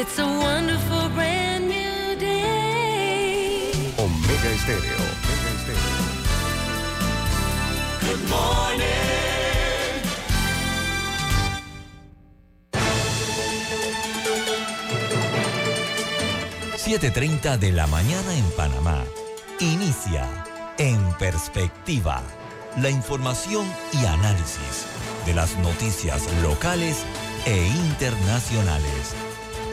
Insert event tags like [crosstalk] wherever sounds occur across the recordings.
It's a wonderful brand new day. Omega Estéreo. Omega Estéreo. Good morning. 7.30 de la mañana en Panamá. Inicia En Perspectiva. La información y análisis de las noticias locales e internacionales.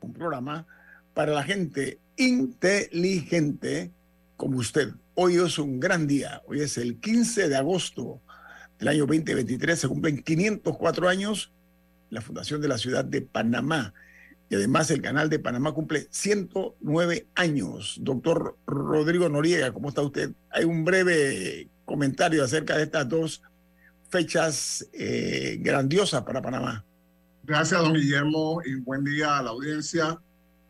Un programa para la gente inteligente como usted. Hoy es un gran día, hoy es el 15 de agosto del año 2023, se cumplen 504 años la fundación de la ciudad de Panamá. Y además el canal de Panamá cumple 109 años. Doctor Rodrigo Noriega, ¿cómo está usted? Hay un breve comentario acerca de estas dos fechas eh, grandiosas para Panamá. Gracias, don Guillermo, y buen día a la audiencia.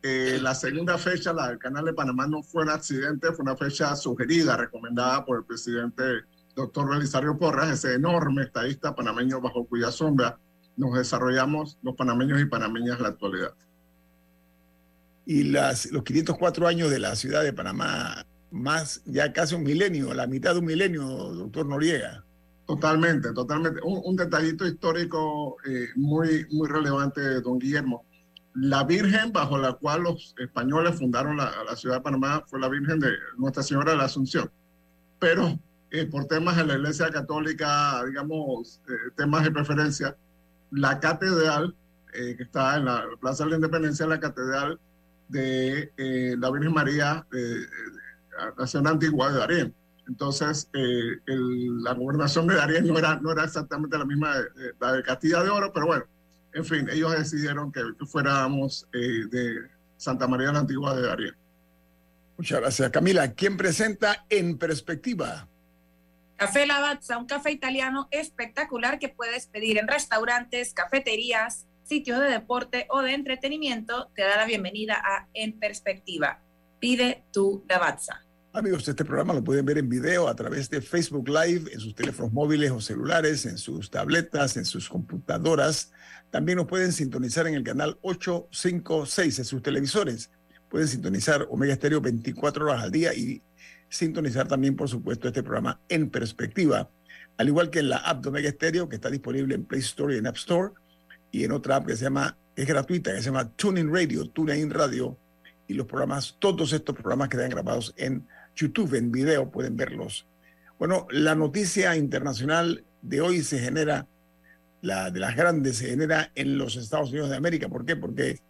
Eh, la segunda fecha, la del Canal de Panamá, no fue un accidente, fue una fecha sugerida, recomendada por el presidente doctor Belisario Porras, ese enorme estadista panameño bajo cuya sombra nos desarrollamos los panameños y panameñas en la actualidad. Y las, los 504 años de la ciudad de Panamá, más ya casi un milenio, la mitad de un milenio, doctor Noriega. Totalmente, totalmente. Un, detallito histórico eh, muy, muy relevante, don Guillermo. La Virgen bajo la cual los españoles fundaron la, ciudad de Panamá fue la Virgen de Nuestra Señora de la Asunción. Pero eh, por temas de la Iglesia Católica, digamos, eh, temas de preferencia, la catedral que está en la Plaza de la Independencia, la catedral de la Virgen María de, la ciudad antigua de Darien entonces, eh, la gobernación de Darien no era, no era exactamente la misma de, la de Castilla de Oro, pero bueno, en fin, ellos decidieron que, fuéramos eh, de Santa María la Antigua de Darien. Muchas gracias. Camila, ¿quién presenta en perspectiva? Café Lavazza, un café italiano espectacular que puedes pedir en restaurantes, cafeterías, sitios de deporte o de entretenimiento. Te da la bienvenida a En Perspectiva. Pide tu Lavazza. Amigos, este programa lo pueden ver en video a través de Facebook Live, en sus teléfonos móviles o celulares, en sus tabletas, en sus computadoras. También nos pueden sintonizar en el canal 856 en sus televisores. Pueden sintonizar Omega Estéreo 24 horas al día y sintonizar también, por supuesto, este programa en perspectiva. Al igual que en la app de Omega Estéreo, que está disponible en Play Store y en App Store, y en otra app que se llama, es gratuita, que se llama TuneIn Radio, TuneIn Radio, y los programas, todos estos programas quedan grabados en YouTube en video, pueden verlos. Bueno, la noticia internacional de hoy se genera, la de las grandes, se genera en los Estados Unidos de América. ¿Por qué? Porque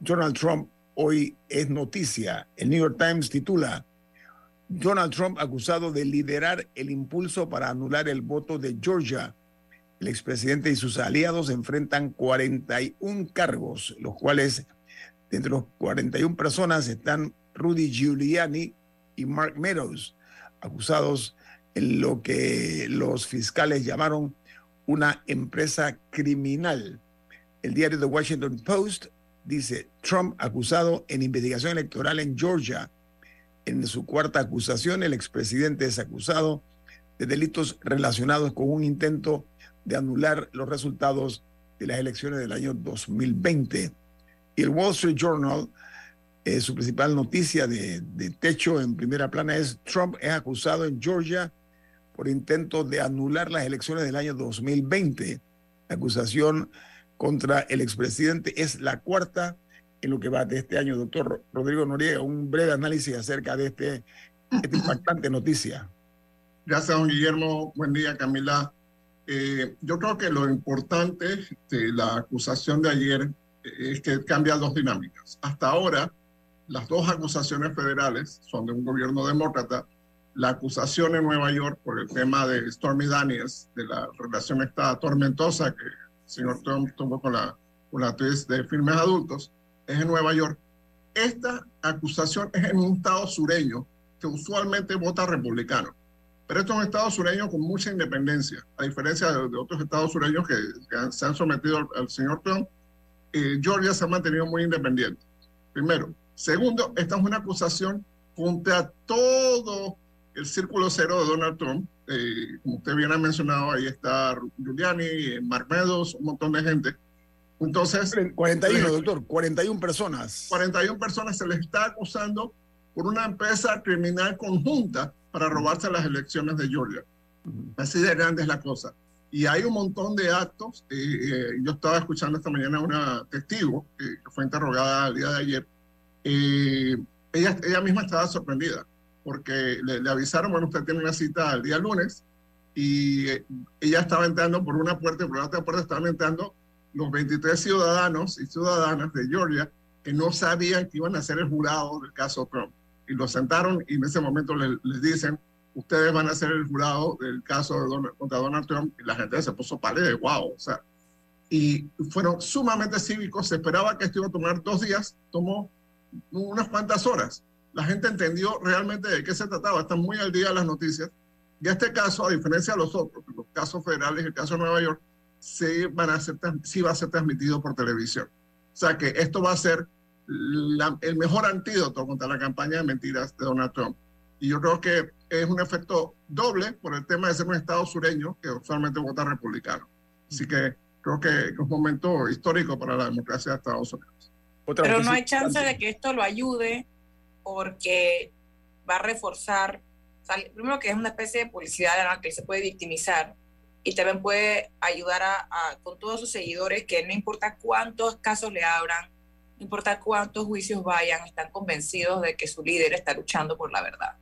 Donald Trump hoy es noticia. El New York Times titula, Donald Trump acusado de liderar el impulso para anular el voto de Georgia. El expresidente y sus aliados enfrentan 41 cargos, los cuales, entre los 41 personas, están Rudy Giuliani, y Mark Meadows, acusados en lo que los fiscales llamaron una empresa criminal. El diario The Washington Post dice, Trump acusado en investigación electoral en Georgia. En su cuarta acusación, el expresidente es acusado de delitos relacionados con un intento de anular los resultados de las elecciones del año 2020. Y el Wall Street Journal eh, su principal noticia de, techo en primera plana es Trump es acusado en Georgia por intento de anular las elecciones del año 2020. La acusación contra el expresidente es la cuarta en lo que va de este año. Doctor Rodrigo Noriega, un breve análisis acerca de este, esta impactante noticia. Gracias, don Guillermo. Buen día, Camila. Eh, yo creo que lo importante de la acusación de ayer es que cambia dos dinámicas. Hasta ahora, las dos acusaciones federales son de un gobierno demócrata. La acusación en Nueva York por el tema de Stormy Daniels, de la relación esta tormentosa que el señor Trump tuvo con la, con la actriz de filmes adultos, es en Nueva York. Esta acusación es en un estado sureño que usualmente vota republicano. Pero esto es un estado sureño con mucha independencia, a diferencia de, otros estados sureños que, se han sometido al, señor Trump. Eh, Georgia se ha mantenido muy independiente. Primero. Segundo, esta es una acusación contra todo el círculo cero de Donald Trump. Eh, como usted bien ha mencionado, ahí está Giuliani, Mark Meadows, un montón de gente. Entonces. 41, doctor, 41 personas. 41 personas se les está acusando por una empresa criminal conjunta para robarse las elecciones de Georgia. Así de grande es la cosa. Y hay un montón de actos. Eh, eh, yo estaba escuchando esta mañana a una testigo que fue interrogada el día de ayer. Eh, ella, ella misma estaba sorprendida porque le, avisaron, bueno, usted tiene una cita el día lunes y ella estaba entrando por una puerta y por la otra puerta estaban entrando los 23 ciudadanos y ciudadanas de Georgia que no sabían que iban a ser el jurado del caso Trump. Y lo sentaron y en ese momento les, dicen, ustedes van a ser el jurado del caso de contra Donald Trump y la gente se puso pálida wow, o sea, y fueron sumamente cívicos, se esperaba que esto iba a tomar dos días, tomó unas cuantas horas. La gente entendió realmente de qué se trataba, están muy al día las noticias. Y este caso, a diferencia de los otros, los casos federales, el caso de Nueva York, sí, van a ser, sí va a ser transmitido por televisión. O sea que esto va a ser el mejor antídoto contra la campaña de mentiras de Donald Trump. Y yo creo que es un efecto doble por el tema de ser un Estado sureño que usualmente vota republicano. Así que creo que es un momento histórico para la democracia de Estados Unidos. Pero no hay chance de que esto lo ayude porque va a reforzar, primero que es una especie de publicidad en la que se puede victimizar y también puede ayudar a, con todos sus seguidores que no importa cuántos casos le abran, no importa cuántos juicios vayan, están convencidos de que su líder está luchando por la verdad.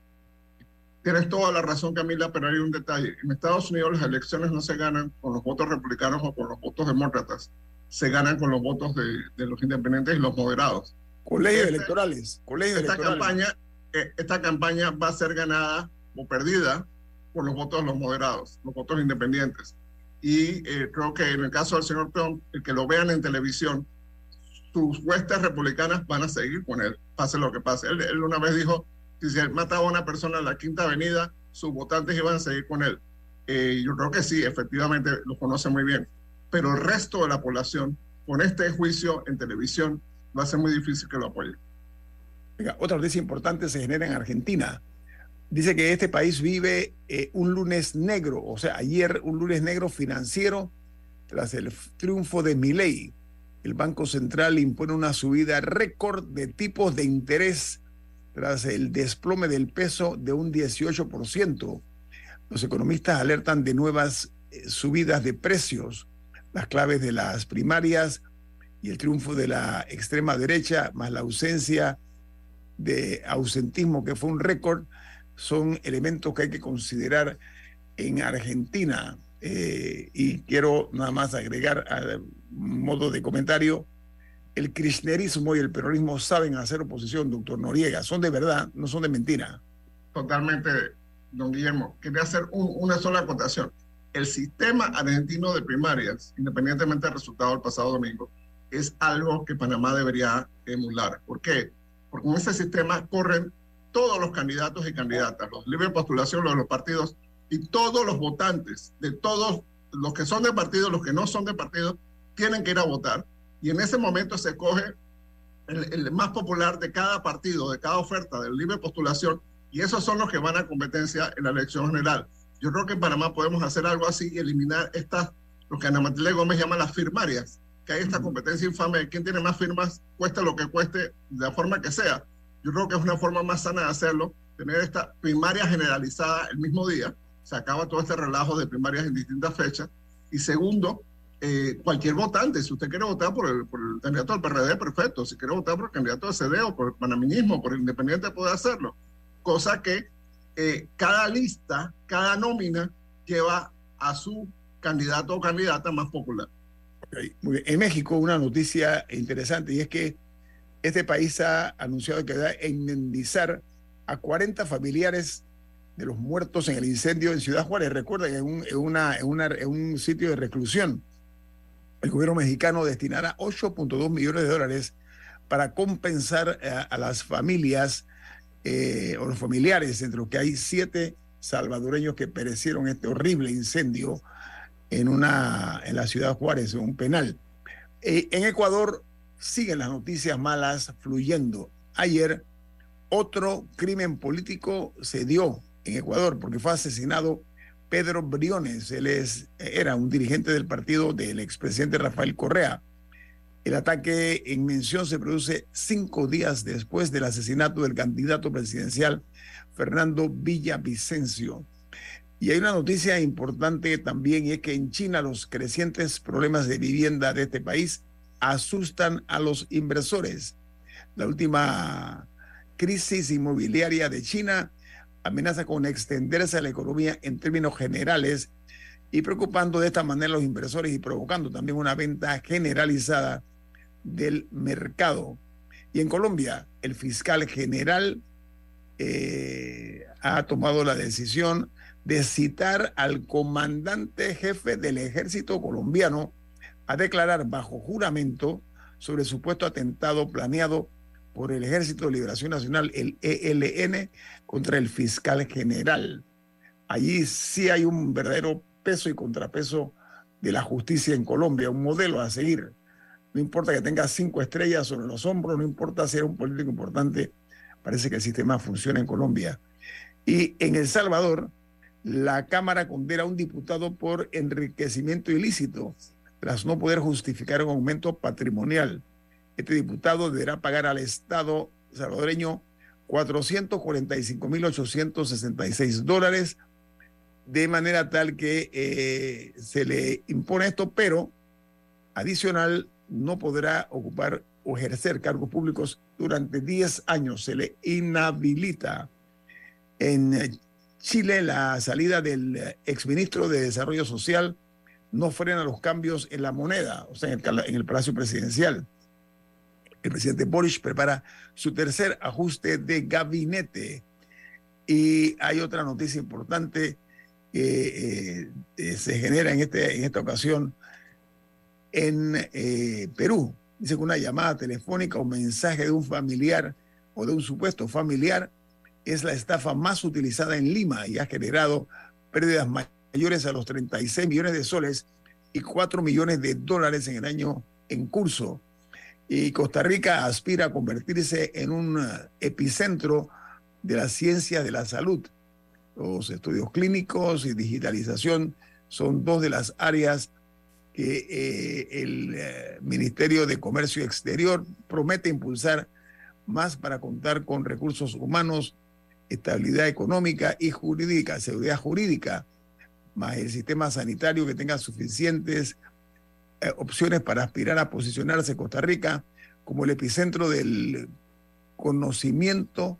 Tienes toda la razón, Camila, pero hay un detalle. En Estados Unidos las elecciones no se ganan con los votos republicanos o con los votos demócratas, se ganan con los votos de, los independientes y los moderados. Colegios este, electorales. Colegios esta, electorales. Campaña, eh, esta campaña va a ser ganada o perdida por los votos de los moderados, los votos independientes. Y eh, creo que en el caso del señor Trump, el que lo vean en televisión, sus huestes republicanas van a seguir con él, pase lo que pase. Él, una vez dijo si él mataba a una persona en la Quinta Avenida, sus votantes iban a seguir con él. Eh, yo creo que sí, efectivamente lo conoce muy bien. Pero el resto de la población, con este juicio en televisión, va a ser muy difícil que lo apoye. otra noticia importante se genera en Argentina. Dice que este país vive eh, un lunes negro, o sea, ayer un lunes negro financiero tras el triunfo de Milei el Banco Central impone una subida récord de tipos de interés tras el desplome del peso de un 18%. Los economistas alertan de nuevas eh, subidas de precios. Las claves de las primarias y el triunfo de la extrema derecha, más la ausencia de ausentismo, que fue un récord, son elementos que hay que considerar en Argentina. Eh, y quiero nada más agregar a modo de comentario, el kirchnerismo y el peronismo saben hacer oposición, doctor Noriega, son de verdad, no son de mentira. Totalmente, don Guillermo. Quería hacer una sola acotación. El sistema argentino de primarias, independientemente del resultado del pasado domingo, es algo que Panamá debería emular. ¿Por qué? Porque en ese sistema corren todos los candidatos y candidatas, los libres postulación, los de los partidos, y todos los votantes de todos los que son de partido, los que no son de partido, tienen que ir a votar. Y en ese momento se coge el, más popular de cada partido, de cada oferta, de libre postulación, y esos son los que van a competencia en la elección general. Yo creo que en Panamá podemos hacer algo así y eliminar estas, lo que Ana Matilde Gómez llama las firmarias, que hay esta competencia infame de quién tiene más firmas, cueste lo que cueste, de la forma que sea. Yo creo que es una forma más sana de hacerlo, tener esta primaria generalizada el mismo día, se acaba todo este relajo de primarias en distintas fechas. Y segundo, eh, cualquier votante, si usted quiere votar por el, por el, candidato del PRD, perfecto. Si quiere votar por el candidato de CD o por el panaminismo, por el independiente, puede hacerlo. Cosa que eh, cada lista, cada nómina lleva a su candidato o candidata más popular. En México, una noticia interesante y es que este país ha anunciado que va a indemnizar a 40 familiares de los muertos en el incendio en Ciudad Juárez. Recuerden, en un, en una, un sitio de reclusión, el gobierno mexicano destinará 8.2 millones de dólares para compensar a, a las familias eh, o los familiares, entre los que hay siete salvadoreños que perecieron este horrible incendio en, una, en la ciudad Juárez, en un penal. Eh, en Ecuador siguen las noticias malas fluyendo. Ayer otro crimen político se dio en Ecuador porque fue asesinado Pedro Briones. Él es, era un dirigente del partido del expresidente Rafael Correa. El ataque en mención se produce cinco días después del asesinato del candidato presidencial Fernando Villavicencio. Y hay una noticia importante también y es que en China los crecientes problemas de vivienda de este país asustan a los inversores. La última crisis inmobiliaria de China amenaza con extenderse a la economía en términos generales y preocupando de esta manera a los inversores y provocando también una venta generalizada del mercado. Y en Colombia, el fiscal general eh, ha tomado la decisión de citar al comandante jefe del ejército colombiano a declarar bajo juramento sobre supuesto atentado planeado por el Ejército de Liberación Nacional, el ELN, contra el fiscal general. Allí sí hay un verdadero peso y contrapeso de la justicia en Colombia, un modelo a seguir. No importa que tenga cinco estrellas sobre los hombros, no importa ser un político importante, parece que el sistema funciona en Colombia. Y en El Salvador, la Cámara condena a un diputado por enriquecimiento ilícito tras no poder justificar un aumento patrimonial. Este diputado deberá pagar al Estado salvadoreño 445.866 dólares, de manera tal que eh, se le impone esto, pero adicional no podrá ocupar o ejercer cargos públicos durante 10 años. Se le inhabilita. En Chile, la salida del exministro de Desarrollo Social no frena los cambios en la moneda, o sea, en el, en el Palacio Presidencial. El presidente Boris prepara su tercer ajuste de gabinete. Y hay otra noticia importante que eh, se genera en, este, en esta ocasión en eh, Perú. Dice que una llamada telefónica o mensaje de un familiar o de un supuesto familiar es la estafa más utilizada en Lima y ha generado pérdidas mayores a los 36 millones de soles y 4 millones de dólares en el año en curso. Y Costa Rica aspira a convertirse en un epicentro de la ciencia de la salud. Los estudios clínicos y digitalización son dos de las áreas que eh, el eh, Ministerio de Comercio Exterior promete impulsar más para contar con recursos humanos, estabilidad económica y jurídica, seguridad jurídica, más el sistema sanitario que tenga suficientes eh, opciones para aspirar a posicionarse Costa Rica como el epicentro del conocimiento,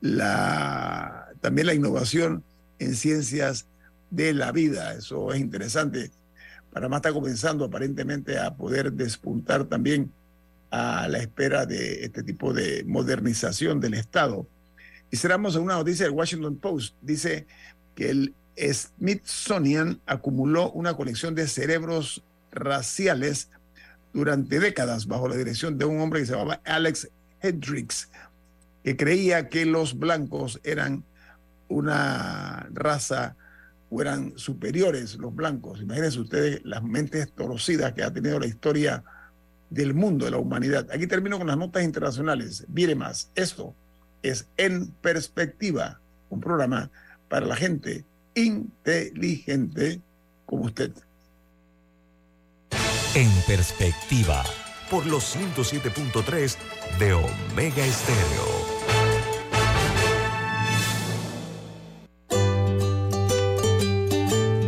la, también la innovación en ciencias de la vida. Eso es interesante. Panamá está comenzando aparentemente a poder despuntar también a la espera de este tipo de modernización del Estado. Y cerramos en una noticia del Washington Post. Dice que el Smithsonian acumuló una colección de cerebros raciales durante décadas bajo la dirección de un hombre que se llamaba Alex Hendricks, que creía que los blancos eran una raza o eran superiores los blancos. Imagínense ustedes las mentes torcidas que ha tenido la historia del mundo, de la humanidad. Aquí termino con las notas internacionales. Mire más, esto es En Perspectiva, un programa para la gente inteligente como usted. En perspectiva, por los 107.3 de Omega Estéreo.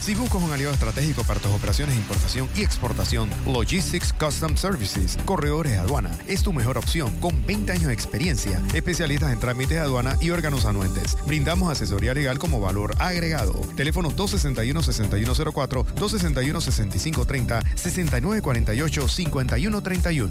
Si buscas un aliado estratégico para tus operaciones de importación y exportación, Logistics Custom Services, Corredores de Aduana, es tu mejor opción con 20 años de experiencia, especialistas en trámites de aduana y órganos anuentes. Brindamos asesoría legal como valor agregado. Teléfono 261-6104, 261-6530, 6948-5131.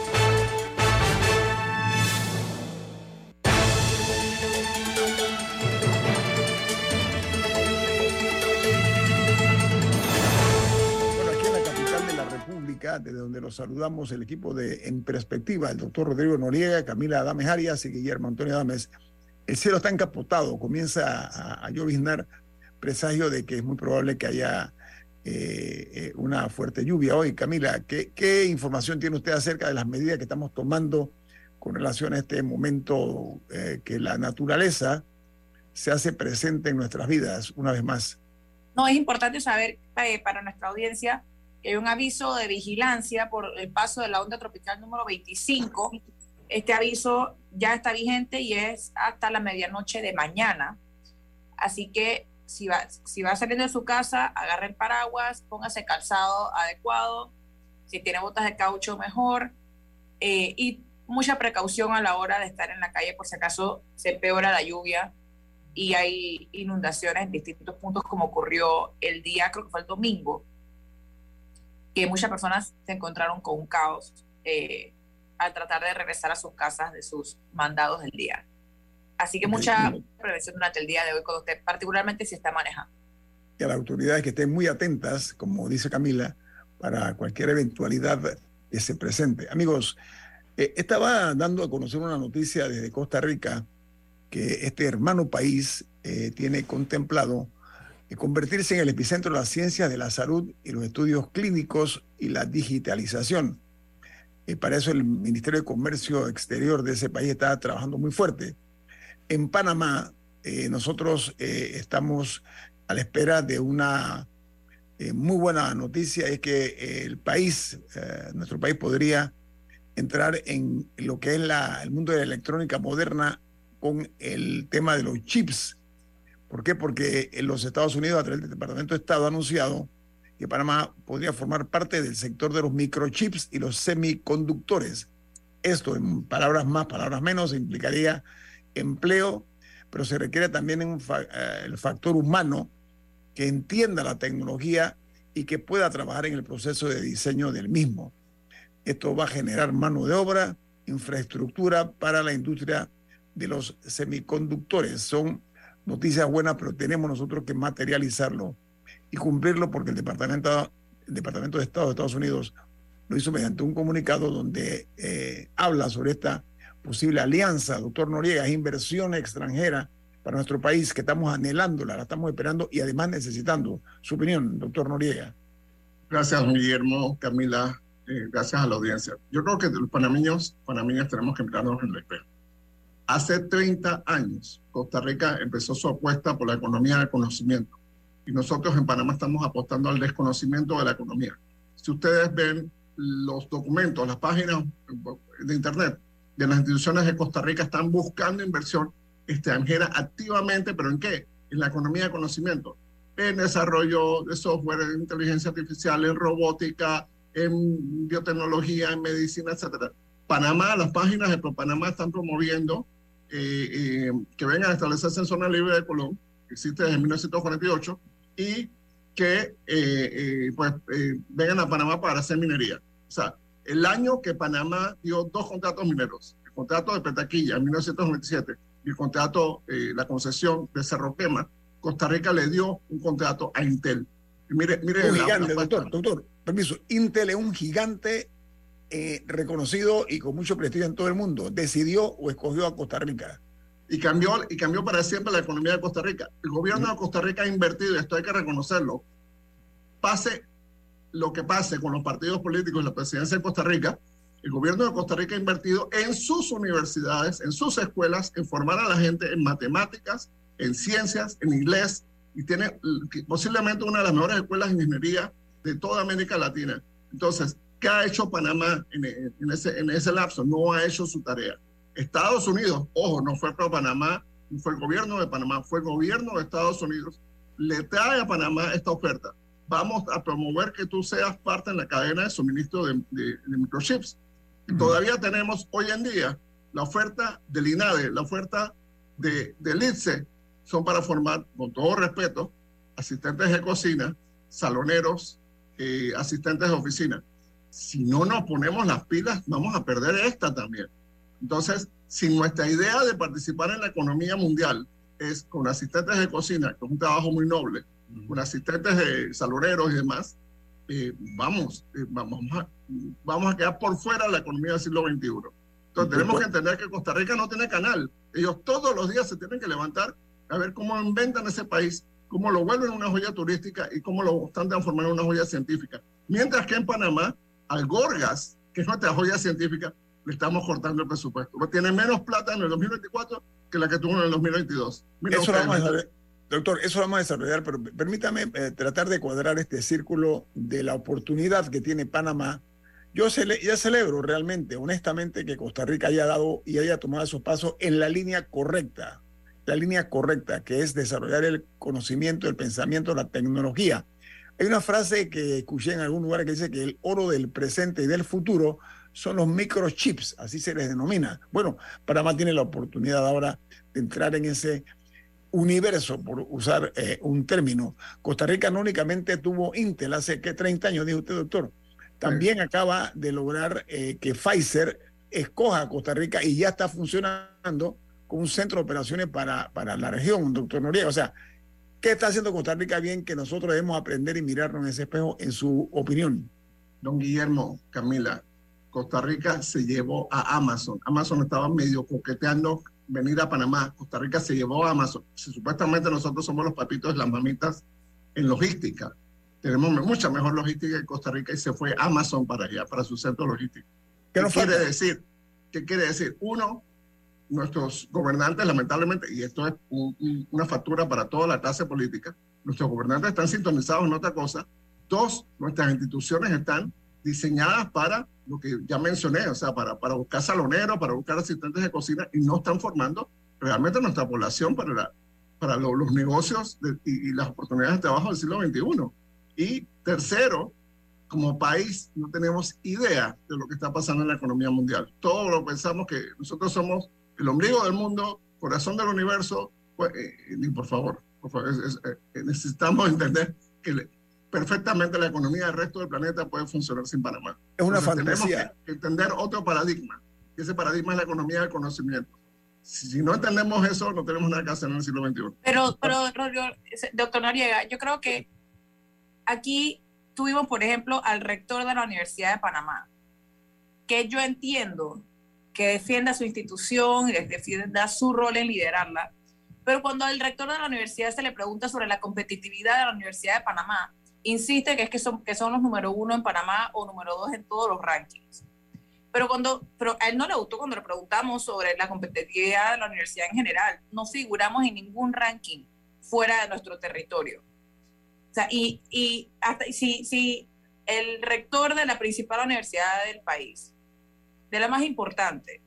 Los saludamos el equipo de En Perspectiva, el doctor Rodrigo Noriega, Camila Adames Arias y Guillermo Antonio Adames. El cielo está encapotado, comienza a, a lloviznar, presagio de que es muy probable que haya eh, eh, una fuerte lluvia hoy. Camila, ¿qué, ¿qué información tiene usted acerca de las medidas que estamos tomando con relación a este momento eh, que la naturaleza se hace presente en nuestras vidas una vez más? No, es importante saber para nuestra audiencia hay un aviso de vigilancia por el paso de la onda tropical número 25. Este aviso ya está vigente y es hasta la medianoche de mañana. Así que si va, si va saliendo de su casa, agarre el paraguas, póngase calzado adecuado. Si tiene botas de caucho, mejor. Eh, y mucha precaución a la hora de estar en la calle por si acaso se empeora la lluvia y hay inundaciones en distintos puntos como ocurrió el día, creo que fue el domingo, que muchas personas se encontraron con un caos eh, al tratar de regresar a sus casas de sus mandados del día. Así que mucha prevención durante el día de hoy con usted, particularmente si está manejando. Y a las autoridades que estén muy atentas, como dice Camila, para cualquier eventualidad que se presente. Amigos, eh, estaba dando a conocer una noticia desde Costa Rica que este hermano país eh, tiene contemplado convertirse en el epicentro de las ciencias de la salud y los estudios clínicos y la digitalización. Y para eso el Ministerio de Comercio Exterior de ese país está trabajando muy fuerte. En Panamá, eh, nosotros eh, estamos a la espera de una eh, muy buena noticia, es que el país, nuestro país podría entrar en lo que es la, el mundo de la electrónica moderna con el tema de los chips. ¿Por qué? Porque en los Estados Unidos, a través del Departamento de Estado, ha anunciado que Panamá podría formar parte del sector de los microchips y los semiconductores. Esto, en palabras más, palabras menos, implicaría empleo, pero se requiere también eh, el factor humano que entienda la tecnología y que pueda trabajar en el proceso de diseño del mismo. Esto va a generar mano de obra, infraestructura para la industria de los semiconductores. Son noticias buenas, pero tenemos nosotros que materializarlo y cumplirlo porque el Departamento, el Departamento de Estado de Estados Unidos lo hizo mediante un comunicado donde eh, habla sobre esta posible alianza, doctor Noriega, inversión extranjera para nuestro país que estamos anhelándola, la estamos esperando y además necesitando. Su opinión, doctor Noriega. Gracias, Guillermo, Camila, eh, gracias a la audiencia. Yo creo que los panameños, panameñas tenemos que mirarnos en el espejo. Hace 30 años, Costa Rica empezó su apuesta por la economía del conocimiento y nosotros en Panamá estamos apostando al desconocimiento de la economía. Si ustedes ven los documentos, las páginas de Internet de las instituciones de Costa Rica están buscando inversión extranjera activamente, pero ¿en qué? En la economía de conocimiento, en desarrollo de software, en inteligencia artificial, en robótica, en biotecnología, en medicina, etcétera. Panamá, las páginas de ProPanamá están promoviendo eh, eh, que vengan a establecerse en zona libre de Colón, que existe desde 1948, y que eh, pues vengan a Panamá para hacer minería. O sea, el año que Panamá dio dos contratos mineros, el contrato de Petaquilla en 1997 y el contrato, la concesión de Cerro Quema, Costa Rica le dio un contrato a Intel. mire, mire un gigante, doctor, doctor, permiso. Intel es un gigante eh, reconocido y con mucho prestigio en todo el mundo. Decidió o escogió a Costa Rica. Y cambió, y cambió para siempre la economía de Costa Rica. El gobierno de Costa Rica ha invertido, esto hay que reconocerlo, pase lo que pase con los partidos políticos y la presidencia de Costa Rica, el gobierno de Costa Rica ha invertido en sus universidades, en sus escuelas, en formar a la gente en matemáticas, en ciencias, en inglés, y tiene posiblemente una de las mejores escuelas de ingeniería de toda América Latina. Entonces, ¿qué ha hecho Panamá en, ese, en ese lapso? No ha hecho su tarea. Estados Unidos, ojo, no fue pro Panamá, no fue el gobierno de Panamá, fue el gobierno de Estados Unidos, le trae a Panamá esta oferta. Vamos a promover que tú seas parte en la cadena de suministro de, microchips. Todavía tenemos hoy en día la oferta del INADE, la oferta de, del ITSE, son para formar, con todo respeto, asistentes de cocina, saloneros, eh, asistentes de oficina. Si no nos ponemos las pilas, vamos a perder esta también. Entonces, si nuestra idea de participar en la economía mundial es con asistentes de cocina, que es un trabajo muy noble, con asistentes de saloneros y demás, eh, vamos, eh, vamos, a, vamos a quedar por fuera de la economía del siglo XXI. Entonces, tenemos que entender que Costa Rica no tiene canal. Ellos todos los días se tienen que levantar a ver cómo inventan ese país, cómo lo vuelven una joya turística y cómo lo están transformando en una joya científica. Mientras que en Panamá, al Gorgas, que es nuestra joya científica, le estamos cortando el presupuesto. Tiene menos plata en el 2024 que la que tuvo en el 2022. eso vamos a doctor, eso lo vamos a desarrollar, pero permítame eh, tratar de cuadrar este círculo de la oportunidad que tiene Panamá. Yo ya celebro realmente, honestamente, que Costa Rica haya dado y haya tomado esos pasos en la línea correcta la línea correcta, que es desarrollar el conocimiento, el pensamiento, la tecnología. Hay una frase que escuché en algún lugar que dice que el oro del presente y del futuro son los microchips, así se les denomina. Bueno, Panamá tiene la oportunidad ahora de entrar en ese universo, por usar eh, un término. Costa Rica no únicamente tuvo Intel hace que 30 años, dijo usted, doctor. También acaba de lograr eh, que Pfizer escoja a Costa Rica y ya está funcionando con un centro de operaciones para, para la región, doctor Noriega. O sea, ¿qué está haciendo Costa Rica bien que nosotros debemos aprender y mirarnos en ese espejo, en su opinión? Don Guillermo, Camila, Costa Rica se llevó a Amazon. Amazon estaba medio coqueteando venir a Panamá. Costa Rica se llevó a Amazon. Si supuestamente nosotros somos los papitos las mamitas en logística. Tenemos mucha mejor logística en Costa Rica y se fue Amazon para allá, para su centro logístico. ¿Qué, ¿Qué quiere decir? ¿Qué quiere decir? Uno, nuestros gobernantes, lamentablemente, y esto es una factura para toda la clase política, nuestros gobernantes están sintonizados en otra cosa. Dos, nuestras instituciones están diseñadas para lo que ya mencioné, o sea, para, para buscar saloneros, para buscar asistentes de cocina y no están formando realmente nuestra población para, la, para los negocios y, y, las oportunidades de trabajo del siglo XXI. Y tercero, como país no tenemos idea de lo que está pasando en la economía mundial. Todos lo pensamos que nosotros somos el ombligo del mundo, corazón del universo, pues, eh, por favor, por favor eh, necesitamos entender que perfectamente la economía del resto del planeta puede funcionar sin Panamá. Es una fantasía. Tenemos que entender otro paradigma, y ese paradigma es la economía del conocimiento. Si, no entendemos eso, no tenemos nada que hacer en el siglo XXI. Pero, pero doctor Noriega, yo creo que aquí tuvimos, por ejemplo, al rector de la Universidad de Panamá, que yo entiendo que defienda su institución y defienda su rol en liderarla. Pero cuando al rector de la universidad se le pregunta sobre la competitividad de la Universidad de Panamá, insiste que es que son, que son los número uno en Panamá o número dos en todos los rankings. Pero, cuando, pero a él no le gustó cuando le preguntamos sobre la competitividad de la universidad en general. No figuramos en ningún ranking fuera de nuestro territorio. O sea, y, y hasta si, si el rector de la principal universidad del país, de la más importante,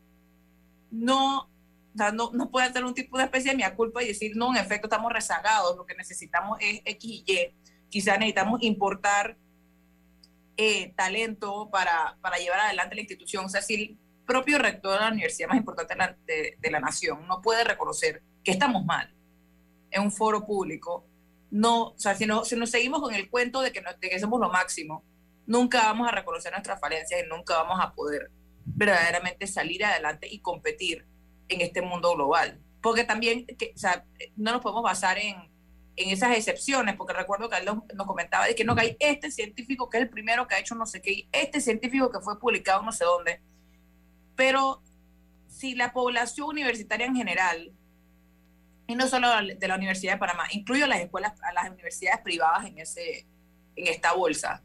no, no, no puede hacer un tipo de especie de mea culpa y decir, no, en efecto estamos rezagados, lo que necesitamos es X y Y. Quizás necesitamos importar eh, talento para, para llevar adelante la institución. O sea, si el propio rector de la universidad más importante de la, de- de la nación no puede reconocer que estamos mal en un foro público, no, o sea, si, no, si nos seguimos con el cuento de que, de que somos lo máximo, nunca vamos a reconocer nuestras falencias y nunca vamos a poder verdaderamente salir adelante y competir en este mundo global. Porque también, que, o sea, no nos podemos basar en, en esas excepciones, porque recuerdo que él nos, comentaba de que no que hay este científico que es el primero que ha hecho no sé qué, y este científico que fue publicado no sé dónde. Pero si la población universitaria en general, y no solo de la Universidad de Panamá, incluyo las escuelas, a las universidades privadas en, ese, en esta bolsa,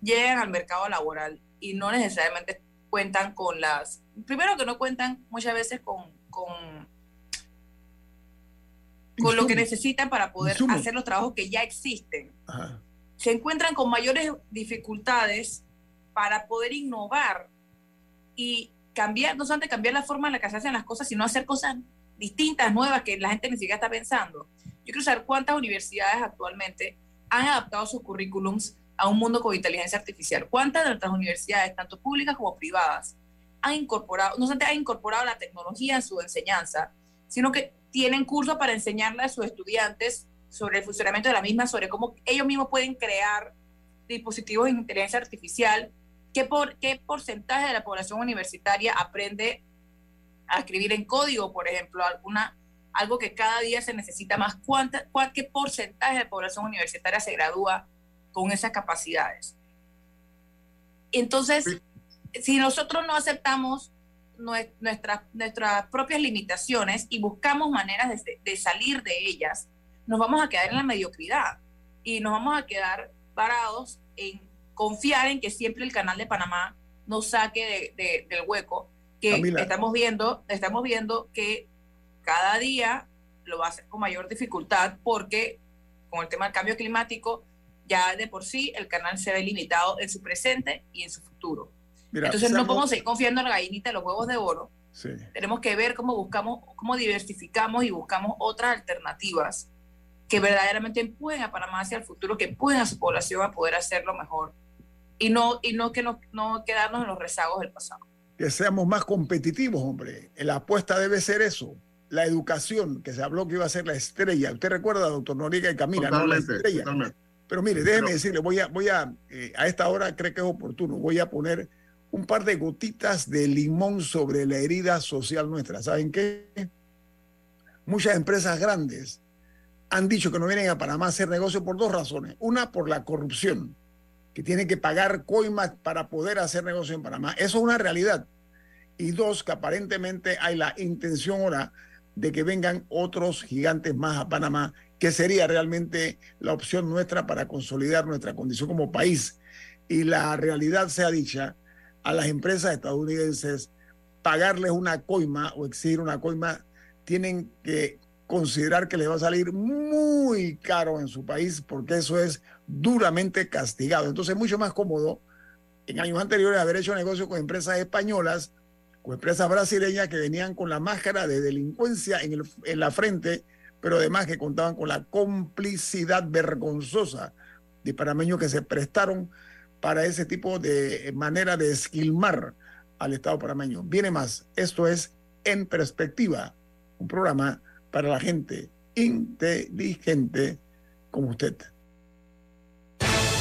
llegan al mercado laboral y no necesariamente cuentan con las, primero que no cuentan muchas veces con, con, con lo que necesitan para poder Insumos. hacer los trabajos que ya existen. Ajá. Se encuentran con mayores dificultades para poder innovar y cambiar, no solamente cambiar la forma en la que se hacen las cosas, sino hacer cosas distintas, nuevas, que la gente ni siquiera está pensando. Yo quiero saber cuántas universidades actualmente han adaptado sus currículums a un mundo con inteligencia artificial. ¿Cuántas de nuestras universidades, tanto públicas como privadas, han incorporado, no solamente han incorporado la tecnología en su enseñanza, sino que tienen cursos para enseñarle a sus estudiantes sobre el funcionamiento de la misma, sobre cómo ellos mismos pueden crear dispositivos de inteligencia artificial, qué, por, qué porcentaje de la población universitaria aprende a escribir en código, por ejemplo, alguna, algo que cada día se necesita más, ¿Cuánta, cuál, qué porcentaje de población universitaria se gradúa con esas capacidades. Entonces, si nosotros no aceptamos nue- nuestras, nuestras propias limitaciones y buscamos maneras de, de salir de ellas, nos vamos a quedar en la mediocridad y nos vamos a quedar parados en confiar en que siempre el canal de Panamá nos saque de- de- del hueco que Camila. estamos viendo, estamos viendo que cada día lo va a hacer con mayor dificultad porque con el tema del cambio climático ya de por sí el canal se ve limitado en su presente y en su futuro. Mira, Entonces no seamos- podemos seguir confiando en la gallinita de los huevos de oro. Sí. Tenemos que ver cómo buscamos, cómo diversificamos y buscamos otras alternativas que verdaderamente empujen a Panamá hacia el futuro, que empujen a su población a poder hacerlo mejor y no, y no que no, no quedarnos en los rezagos del pasado. que seamos más competitivos, hombre. La apuesta debe ser eso. La educación, que se habló que iba a ser la estrella. Usted recuerda, doctor Noriega y Camila, ¿no? la Totalmente, estrella. totalmente. Pero mire, déjeme Pero- decirle, voy a, voy a, eh, a esta hora creo que es oportuno, voy a poner un par de gotitas de limón sobre la herida social nuestra. ¿Saben qué? Muchas empresas grandes han dicho que no vienen a Panamá a hacer negocio por dos razones. Una, por la corrupción, que tienen que pagar coimas para poder hacer negocio en Panamá. Eso es una realidad. Y dos, que aparentemente hay la intención ahora de que vengan otros gigantes más a Panamá, que sería realmente la opción nuestra para consolidar nuestra condición como país. Y la realidad sea dicha, a las empresas estadounidenses pagarles una coima o exigir una coima, tienen que considerar que les va a salir muy caro en su país porque eso es duramente castigado. Entonces es mucho más cómodo en años anteriores haber hecho negocio con empresas españolas, con empresas brasileñas que venían con la máscara de delincuencia en, el- en la frente, pero además que contaban con la complicidad vergonzosa de panameños que se prestaron para ese tipo de manera de esquilmar al Estado panameño. Viene más, esto es En Perspectiva, un programa para la gente inteligente como usted.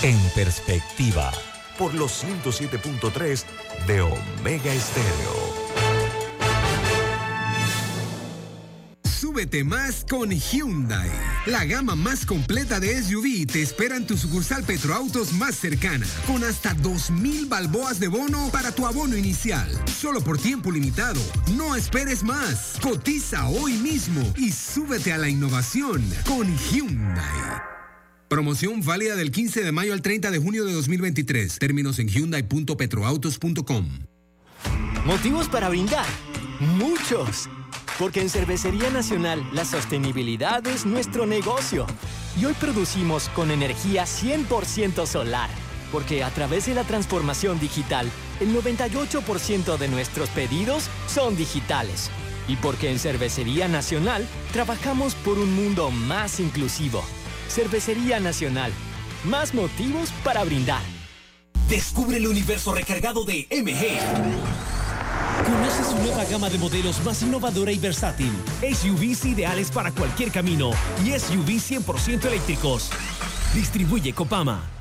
En perspectiva. Por los 107.3 de Omega Estéreo. Súbete más con Hyundai. La gama más completa de SUV te espera en tu sucursal Petroautos más cercana, con hasta 2.000 balboas de bono para tu abono inicial. Solo por tiempo limitado. No esperes más. Cotiza hoy mismo y súbete a la innovación con Hyundai. Promoción válida del 15 de mayo al 30 de junio de 2023. Términos en hyundai.petroautos.com. ¿Motivos para brindar? Muchos. Porque en Cervecería Nacional la sostenibilidad es nuestro negocio. Y hoy producimos con energía 100% solar. porque a través de la transformación digital, el 98% de nuestros pedidos son digitales. Y porque en Cervecería Nacional trabajamos por un mundo más inclusivo. Cervecería Nacional. Más motivos para brindar. Descubre el universo recargado de MG. Conoce su nueva gama de modelos más innovadora y versátil. SUVs ideales para cualquier camino y SUVs 100% eléctricos. Distribuye Copama.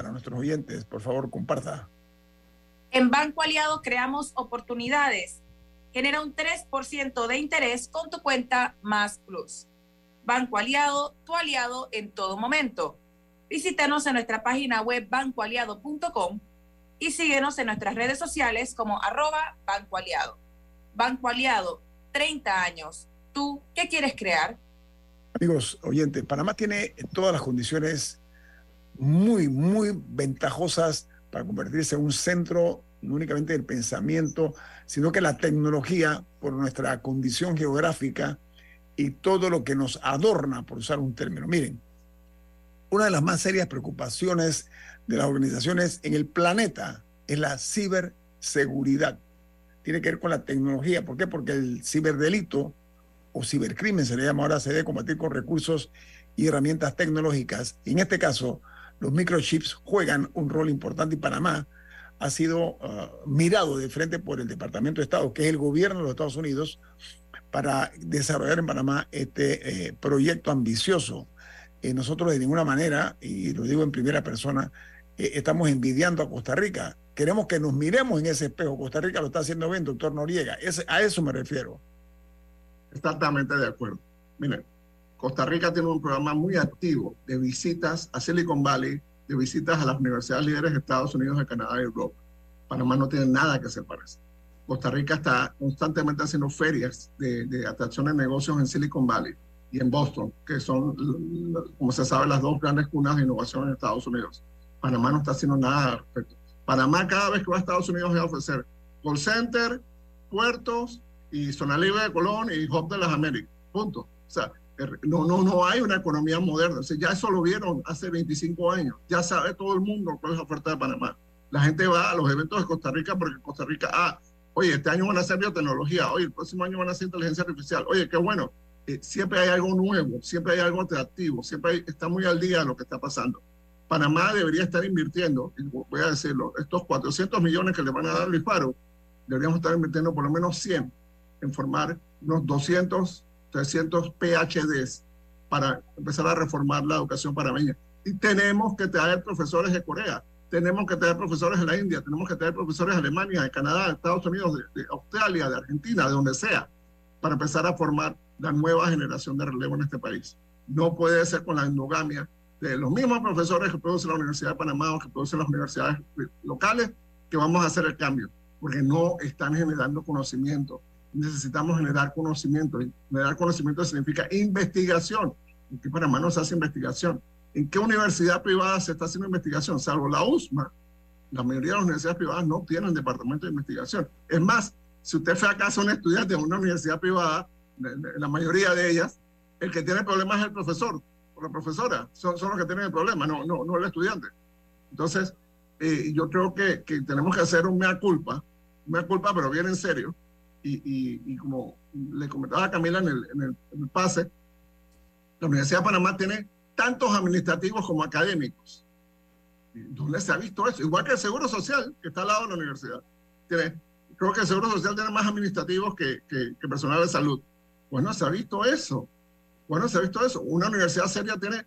Para nuestros oyentes? Por favor, comparta. En Banco Aliado creamos oportunidades. Genera un 3% de interés con tu cuenta Más Plus. Banco Aliado, tu aliado en todo momento. Visítanos en nuestra página web bancoaliado.com y síguenos en nuestras redes sociales como arroba Banco Aliado. Banco Aliado, 30 años. ¿Tú qué quieres crear? Amigos oyentes, Panamá tiene todas las condiciones muy, muy ventajosas para convertirse en un centro no únicamente del pensamiento, sino que la tecnología, por nuestra condición geográfica y todo lo que nos adorna, por usar un término. Miren, una de las más serias preocupaciones de las organizaciones en el planeta es la ciberseguridad. Tiene que ver con la tecnología. ¿Por qué? Porque el ciberdelito o cibercrimen se le llama ahora, se debe combatir con recursos y herramientas tecnológicas. Y en este caso, los microchips juegan un rol importante y Panamá ha sido uh, mirado de frente por el Departamento de Estado, que es el gobierno de los Estados Unidos, para desarrollar en Panamá este eh, proyecto ambicioso. Eh, nosotros de ninguna manera, y lo digo en primera persona, eh, estamos envidiando a Costa Rica. Queremos que nos miremos en ese espejo. Costa Rica lo está haciendo bien, doctor Noriega. Ese, a eso me refiero. Exactamente de acuerdo. Miren, Costa Rica tiene un programa muy activo de visitas a Silicon Valley, de visitas a las universidades líderes de Estados Unidos, de Canadá y Europa. Panamá no tiene nada que se parece. Costa Rica está constantemente haciendo ferias de, de atracción de negocios en Silicon Valley y en Boston, que son, como se sabe, las dos grandes cunas de innovación en Estados Unidos. Panamá no está haciendo nada al respecto. Panamá cada vez que va a Estados Unidos va a ofrecer call center, puertos y zona libre de Colón y Hub de las Américas. Punto. O sea, no, no, no hay una economía moderna. O ya eso lo vieron hace 25 años. Ya sabe todo el mundo cuál es la oferta de Panamá. La gente va a los eventos de Costa Rica porque Costa Rica, ah, oye, este año van a hacer biotecnología, oye, el próximo año van a hacer inteligencia artificial, oye, qué bueno. Eh, siempre hay algo nuevo, siempre hay algo atractivo, siempre hay, está muy al día de lo que está pasando. Panamá debería estar invirtiendo, voy a decirlo, estos 400 millones que le van a dar al disparo, deberíamos estar invirtiendo por lo menos 100 en formar unos 200 300 PhDs para empezar a reformar la educación panameña. Y tenemos que traer profesores de Corea, tenemos que traer profesores de la India, tenemos que traer profesores de Alemania, de Canadá, de Estados Unidos, de, Australia, de Argentina, de donde sea, para empezar a formar la nueva generación de relevo en este país. No puede ser con la endogamia de los mismos profesores que producen la Universidad de Panamá o que producen las universidades locales que vamos a hacer el cambio, porque no están generando conocimiento, necesitamos generar conocimiento. Generar conocimiento significa investigación. ¿En qué Panamá no se hace investigación? ¿En qué universidad privada se está haciendo investigación? Salvo la USMA, la mayoría de las universidades privadas no tienen departamento de investigación. Es más, si usted fue a casa a un estudiante de una universidad privada, la mayoría de ellas, el que tiene problemas es el profesor o la profesora. Son, son los que tienen el problema, no, no, no el estudiante. Entonces, eh, yo creo que, que tenemos que hacer un mea culpa me culpa, pero bien en serio. Y, y, y como le comentaba a Camila en el, en, el, en el pase, la Universidad de Panamá tiene tantos administrativos como académicos. ¿Dónde se ha visto eso? Igual que el Seguro Social, que está al lado de la universidad. Tiene, creo que el Seguro Social tiene más administrativos que, que, que personal de salud. Bueno, se ha visto eso. Bueno, se ha visto eso. Una universidad seria tiene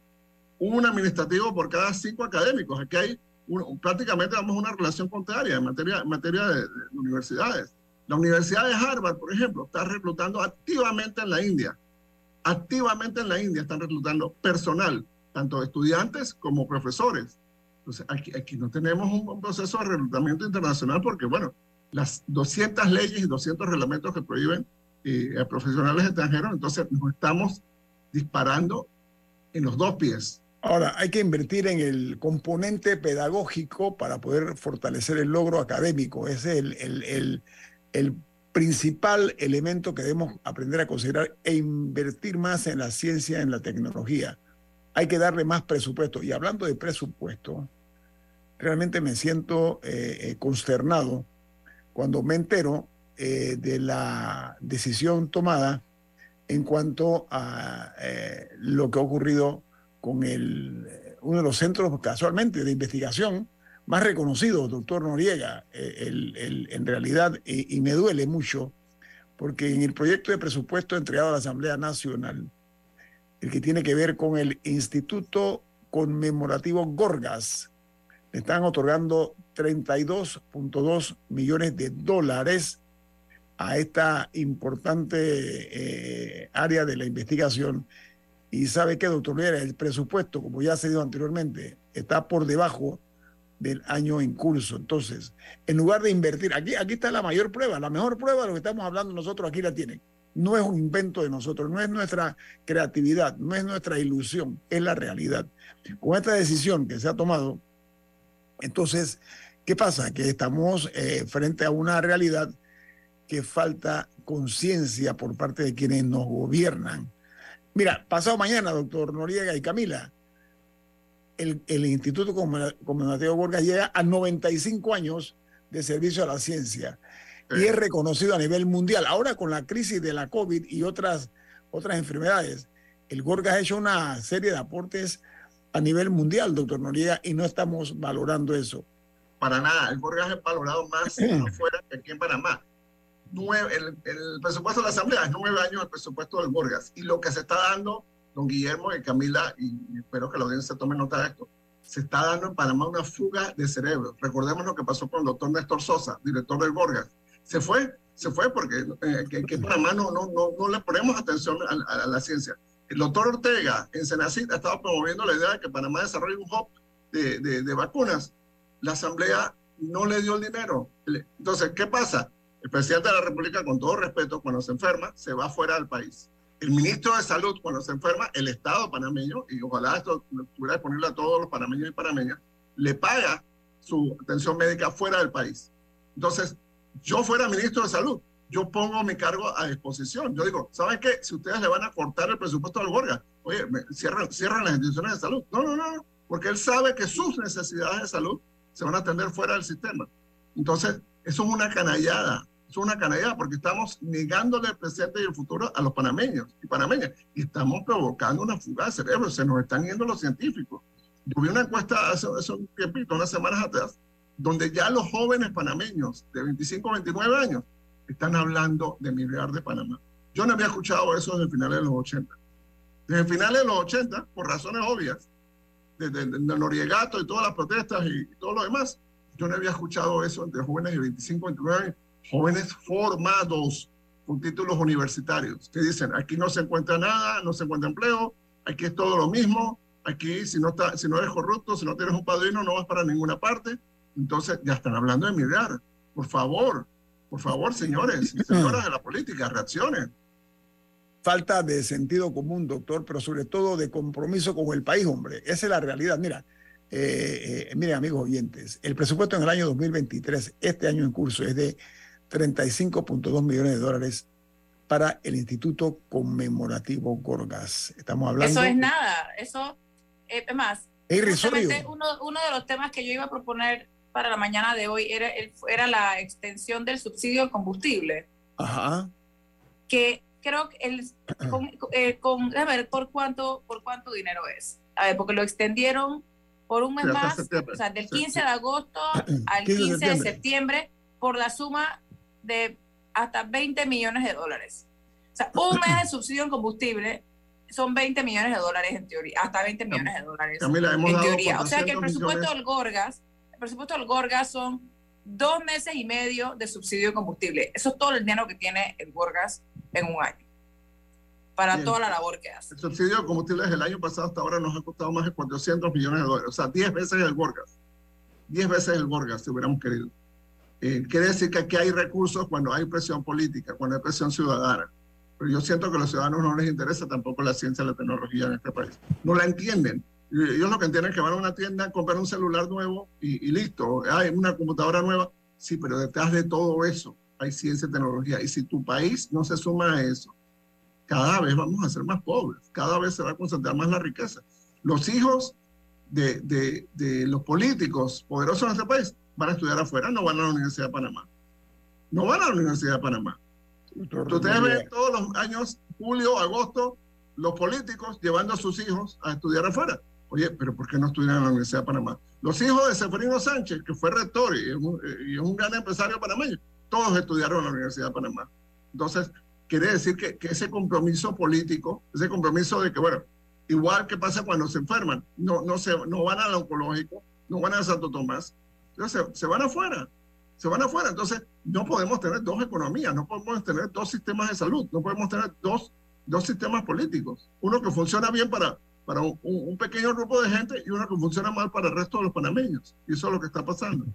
un administrativo por cada cinco académicos. Aquí hay prácticamente vamos una relación contraria en materia, en materia de, de, universidades. La Universidad de Harvard, por ejemplo, está reclutando activamente en la India. Activamente en la India están reclutando personal, tanto estudiantes como profesores. Entonces, aquí, aquí no tenemos un, proceso de reclutamiento internacional porque, bueno, las 200 leyes y 200 reglamentos que prohíben eh, a profesionales extranjeros, entonces nos estamos disparando en los dos pies. Ahora, hay que invertir en el componente pedagógico para poder fortalecer el logro académico. Ese es el, el, el, el, principal elemento que debemos aprender a considerar e invertir más en la ciencia, en la tecnología. Hay que darle más presupuesto. Y hablando de presupuesto, realmente me siento eh, eh, consternado cuando me entero eh, de la decisión tomada en cuanto a lo que ha ocurrido con el, uno de los centros casualmente de investigación más reconocidos, doctor Noriega, eh, el, el, en realidad, y, me duele mucho, porque en el proyecto de presupuesto entregado a la Asamblea Nacional, el que tiene que ver con el Instituto Conmemorativo Gorgas, le están otorgando 32.2 millones de dólares a esta importante eh, área de la investigación. Y sabe que, doctor Rivera, el presupuesto, como ya se dijo anteriormente, está por debajo del año en curso. Entonces, en lugar de invertir, aquí, aquí está la mayor prueba, la mejor prueba de lo que estamos hablando nosotros, aquí la tienen. No es un invento de nosotros, no es nuestra creatividad, no es nuestra ilusión, es la realidad. Con esta decisión que se ha tomado, entonces, ¿qué pasa? Que estamos eh, frente a una realidad que falta conciencia por parte de quienes nos gobiernan. Mira, pasado mañana, doctor Noriega y Camila, el, el Instituto Conmemorativo Gorgas llega a 95 años de servicio a la ciencia y es reconocido a nivel mundial. Ahora con la crisis de la COVID y otras, otras enfermedades, el Gorgas ha hecho una serie de aportes a nivel mundial, doctor Noriega, y no estamos valorando eso. Para nada, el Gorgas es valorado más [clears throat] afuera que aquí en Panamá nueve, el, el, presupuesto de la Asamblea es nueve años el presupuesto del Borgas. Y lo que se está dando, don Guillermo y Camila, y, espero que la audiencia tome nota de esto, se está dando en Panamá una fuga de cerebro. Recordemos lo que pasó con el doctor Néstor Sosa, director del Borgas. Se fue, se fue porque eh, que, que, Panamá no, no, no, le ponemos atención a, la ciencia. El doctor Ortega en Senacid ha promoviendo la idea de que Panamá desarrolle un hub de, de, de vacunas. La Asamblea no le dio el dinero. Entonces, ¿qué pasa? El presidente de la República, con todo respeto, cuando se enferma, se va fuera del país. El ministro de Salud, cuando se enferma, el Estado panameño, y ojalá esto estuviera disponible a todos los panameños y panameñas, le paga su atención médica fuera del país. Entonces, yo fuera ministro de Salud, yo pongo mi cargo a disposición. Yo digo, ¿saben qué? Si ustedes le van a cortar el presupuesto al Gorga, oye, cierran, cierran las instituciones de salud. No, no, no, porque él sabe que sus necesidades de salud se van a atender fuera del sistema. Entonces, eso es una canallada es una canallada porque estamos negándole el presente y el futuro a los panameños y panameñas y estamos provocando una fuga de cerebro, se nos están yendo los científicos. Yo vi una encuesta hace, hace un tiempito, unas semanas atrás, donde ya los jóvenes panameños de 25 a 29 años están hablando de migrar de Panamá. Yo no había escuchado eso desde finales de los 80. Desde finales de los 80, por razones obvias, desde el Noriegato y todas las protestas y, y todo lo demás, yo no había escuchado eso entre jóvenes de 25 a 29 años jóvenes formados con títulos universitarios, que dicen, aquí no se encuentra nada, no se encuentra empleo, aquí es todo lo mismo, aquí si no, está, si no eres corrupto, si no tienes un padrino, no vas para ninguna parte. Entonces ya están hablando de migrar. Por favor, por favor, señores y señoras de la política, reaccionen. Falta de sentido común, doctor, pero sobre todo de compromiso con el país, hombre. Esa es la realidad. Mira, eh, eh, miren amigos oyentes, el presupuesto en el año 2023, este año en curso, es de 35.2 millones de dólares para el Instituto Conmemorativo Gorgas. Estamos hablando. Eso es nada, eso eh, es más. Es. Uno, uno de los temas que yo iba a proponer para la mañana de hoy era, el- era la extensión del subsidio de combustible, Ajá. que creo que el, [clears throat] con, eh, con- déjame ver por cuánto, por cuánto dinero es. A ver, porque lo extendieron por un mes más, o sea, del Sí, 15 sí. de agosto [clears throat] al 15 de 15 de septiembre. septiembre, por la suma de hasta 20 millones de dólares. O sea, un mes de subsidio en combustible son 20 millones de dólares en teoría, hasta 20 millones de dólares Camila, hemos en teoría. O sea que el 400 presupuesto millones. del Gorgas, el presupuesto del Gorgas son dos meses y medio de subsidio de combustible. Eso es todo el dinero que tiene el Gorgas en un año para Bien. toda la labor que hace. El subsidio de combustibles del año pasado hasta ahora nos ha costado más de 400 millones de dólares. O sea, 10 veces el Gorgas. 10 veces el Gorgas, si hubiéramos querido. Eh, quiere decir que aquí hay recursos cuando hay presión política, cuando hay presión ciudadana. Pero yo siento que a los ciudadanos no les interesa tampoco la ciencia y la tecnología en este país. No la entienden. Ellos lo que entienden es que van a una tienda, comprar un celular nuevo y, y listo. Hay una computadora nueva. Sí, pero detrás de todo eso hay ciencia y tecnología. Y si tu país no se suma a eso, cada vez vamos a ser más pobres, cada vez se va a concentrar más la riqueza. Los hijos de, de- de los políticos poderosos en este país van a estudiar afuera, no van a la Universidad de Panamá. No van a la Universidad de Panamá. Ustedes ven todos los años, julio, agosto, los políticos llevando a sus hijos a estudiar afuera. Oye, pero ¿por qué no estudian en la Universidad de Panamá? Los hijos de Seferino Sánchez, que fue rector y es un, y es un gran empresario panameño, todos estudiaron en la Universidad de Panamá. Entonces, quiere decir que, que ese compromiso político, ese compromiso de que, bueno, igual que pasa cuando se enferman, no, no, se, no van al oncológico, no van a Santo Tomás, entonces se, van afuera, se van afuera. Entonces, no podemos tener dos economías, no podemos tener dos sistemas de salud, no podemos tener dos, dos sistemas políticos. Uno que funciona bien para, para un- un pequeño grupo de gente y uno que funciona mal para el resto de los panameños. Y eso es lo que está pasando.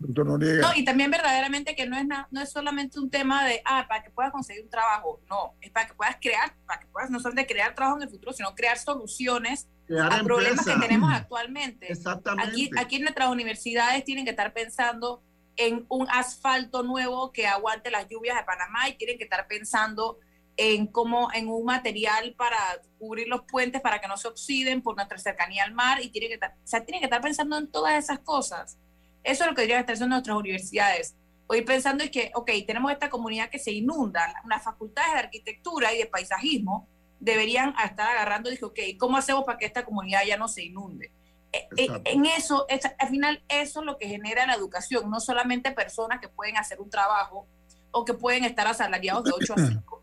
Doctor Noriega. No, y también verdaderamente que no es, na- no es solamente un tema de, ah, para que puedas conseguir un trabajo, no, es para que puedas crear, para que puedas no solamente crear trabajo en el futuro, sino crear soluciones Crear a problemas que tenemos [clears throat] actualmente. Exactamente. Aquí, aquí en nuestras universidades tienen que estar pensando en un asfalto nuevo que aguante las lluvias de Panamá y tienen que estar pensando en cómo en un material para cubrir los puentes para que no se oxiden por nuestra cercanía al mar y tienen que estar, o sea, tienen que estar pensando en todas esas cosas. Eso es lo que deberían estar haciendo nuestras universidades. Hoy pensando es que, ok, tenemos esta comunidad que se inunda, las facultades de arquitectura y de paisajismo deberían estar agarrando y dije, ok, ¿cómo hacemos para que esta comunidad ya no se inunde? Eh, eh, Exacto. En eso, es- al final, eso es lo que genera la educación, no solamente personas que pueden hacer un trabajo o que pueden estar asalariados de 8 a 5.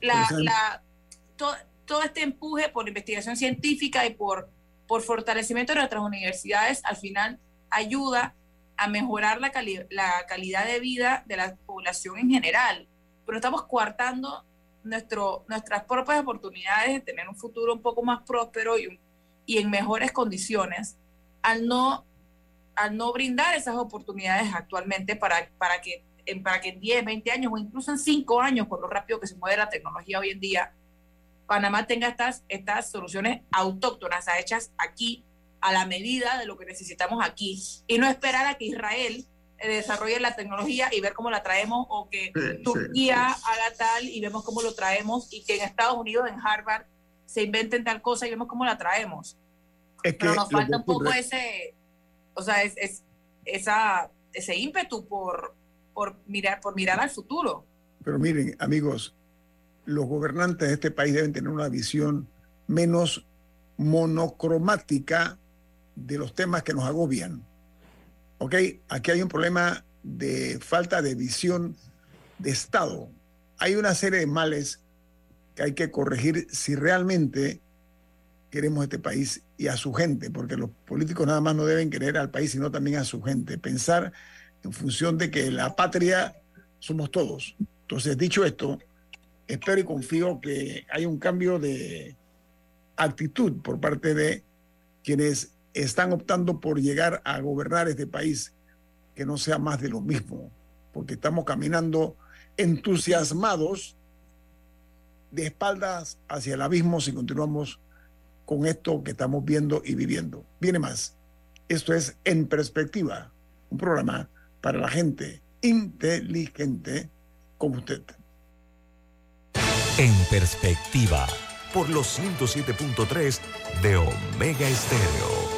La, la- to- todo este empuje por investigación científica y por, por fortalecimiento de nuestras universidades, al final ayuda a mejorar la, cali- la calidad de vida de la población en general. Pero estamos coartando nuestro, nuestras propias oportunidades de tener un futuro un poco más próspero y, un- y en mejores condiciones al no, al no brindar esas oportunidades actualmente para, para, que, en, para que en 10, 20 años o incluso en 5 años, con lo rápido que se mueve la tecnología hoy en día, Panamá tenga estas, estas soluciones autóctonas, hechas aquí a la medida de lo que necesitamos aquí y no esperar a que Israel eh, desarrolle la tecnología y ver cómo la traemos o que Sí, Turquía sí, haga tal y vemos cómo lo traemos y que en Estados Unidos, en Harvard, se inventen tal cosa y vemos cómo la traemos. Es que Pero nos falta un poco ese, o sea, es, es- esa, ese ímpetu por, por, mirar, por mirar al futuro. Pero miren, amigos, los gobernantes de este país deben tener una visión menos monocromática de los temas que nos agobian. ¿Ok? Aquí hay un problema de falta de visión de Estado. Hay una serie de males que hay que corregir si realmente queremos este país y a su gente, porque los políticos nada más no deben querer al país, sino también a su gente. Pensar en función de que la patria somos todos. Entonces, dicho esto, espero y confío que hay un cambio de actitud por parte de quienes están optando por llegar a gobernar este país, que no sea más de lo mismo, porque estamos caminando entusiasmados de espaldas hacia el abismo si continuamos con esto que estamos viendo y viviendo. Viene más. Esto es En Perspectiva, un programa para la gente inteligente como usted. En perspectiva, por los 107.3 de Omega Estéreo.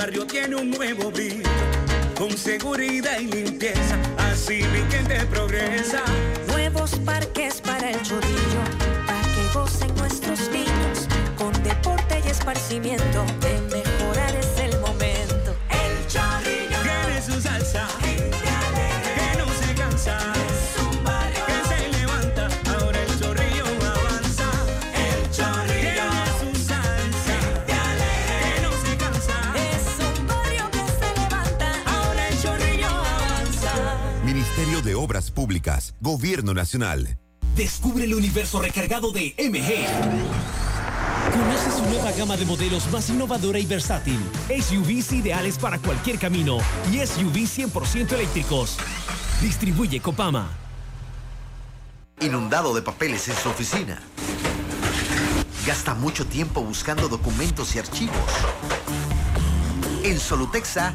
Barrio tiene un nuevo brillo, con seguridad y limpieza, así mi gente progresa. Nuevos parques para el chorrillo, para que gocen nuestros niños, con deporte y esparcimiento, de mejorar Obras Públicas, Gobierno Nacional. Descubre el universo recargado de MG. Conoce su nueva gama de modelos más innovadora y versátil. SUVs ideales para cualquier camino y SUVs 100% eléctricos. Distribuye Copama. Inundado de papeles en su oficina. Gasta mucho tiempo buscando documentos y archivos. En Solutexa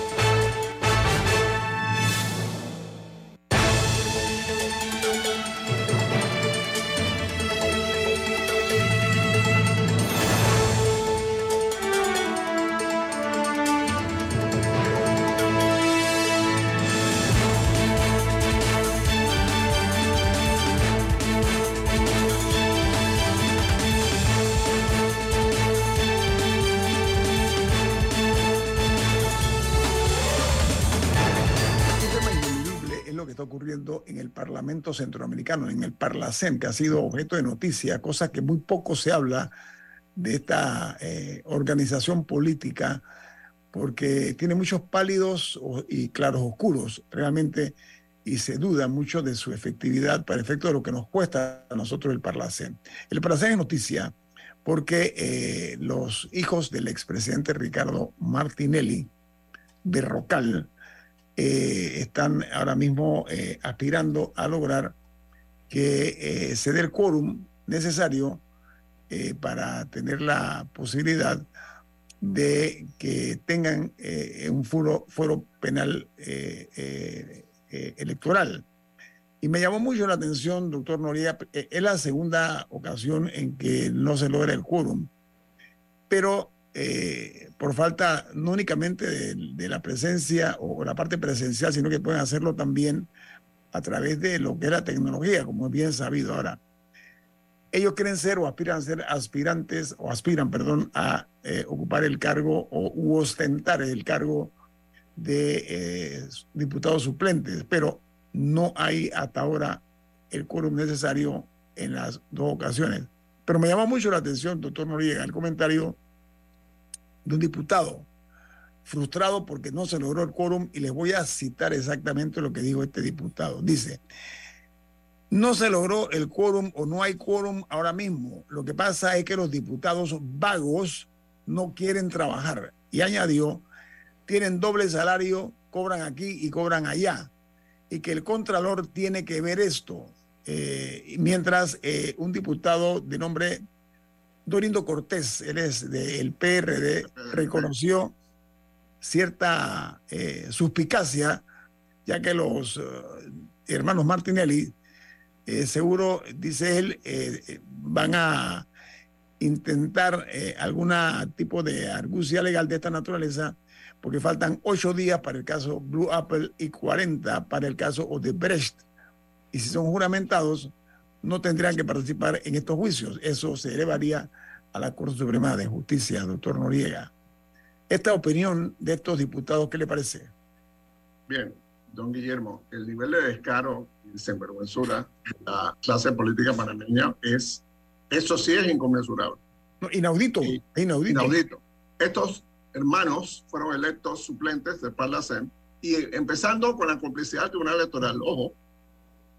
Parlamento Centroamericano, en el Parlacen, que ha sido objeto de noticia, cosa que muy poco se habla de esta eh, organización política, porque tiene muchos pálidos y claros oscuros, realmente, y se duda mucho de su efectividad para efecto de lo que nos cuesta a nosotros el Parlacen. El Parlacen es noticia porque eh, los hijos del expresidente Ricardo Martinelli, Berrocal, eh, están ahora mismo eh, aspirando a lograr que eh, se dé el quórum necesario eh, para tener la posibilidad de que tengan un foro, foro penal electoral. Y me llamó mucho la atención, doctor Noriega, es la segunda ocasión en que no se logra el quórum, pero eh, por falta no únicamente de, de la presencia o la parte presencial, sino que pueden hacerlo también a través de lo que es la tecnología, como es bien sabido ahora. Ellos quieren ser o aspiran a ser aspirantes o aspiran, perdón, a eh, ocupar el cargo o u ostentar el cargo de eh, diputados suplentes, pero no hay hasta ahora el quórum necesario en las dos ocasiones. Pero me llama mucho la atención, doctor Noriega, el comentario de un diputado frustrado porque no se logró el quórum y les voy a citar exactamente lo que dijo este diputado. Dice, no se logró el quórum o no hay quórum ahora mismo. Lo que pasa es que los diputados vagos no quieren trabajar. Y añadió, tienen doble salario, cobran aquí y cobran allá. Y que el contralor tiene que ver esto. Eh, mientras eh, un diputado de nombre Dorindo Cortés, él es del PRD, reconoció cierta eh, suspicacia, ya que los eh, hermanos Martinelli, eh, seguro, dice él, van a intentar algún tipo de argucia legal de esta naturaleza, porque faltan ocho días para el caso Blue Apple y 40 para el caso Odebrecht. Y si son juramentados, no tendrían que participar en estos juicios. Eso se elevaría a la Corte Suprema de Justicia, doctor Noriega. Esta opinión de estos diputados, ¿qué le parece? Bien, don Guillermo, el nivel de descaro y sinvergüenzura de la clase política panameña es, eso sí es inconmensurable. inaudito, inaudito. Inaudito. Estos hermanos fueron electos suplentes de Parlacén y empezando con la complicidad del Tribunal Electoral. Ojo,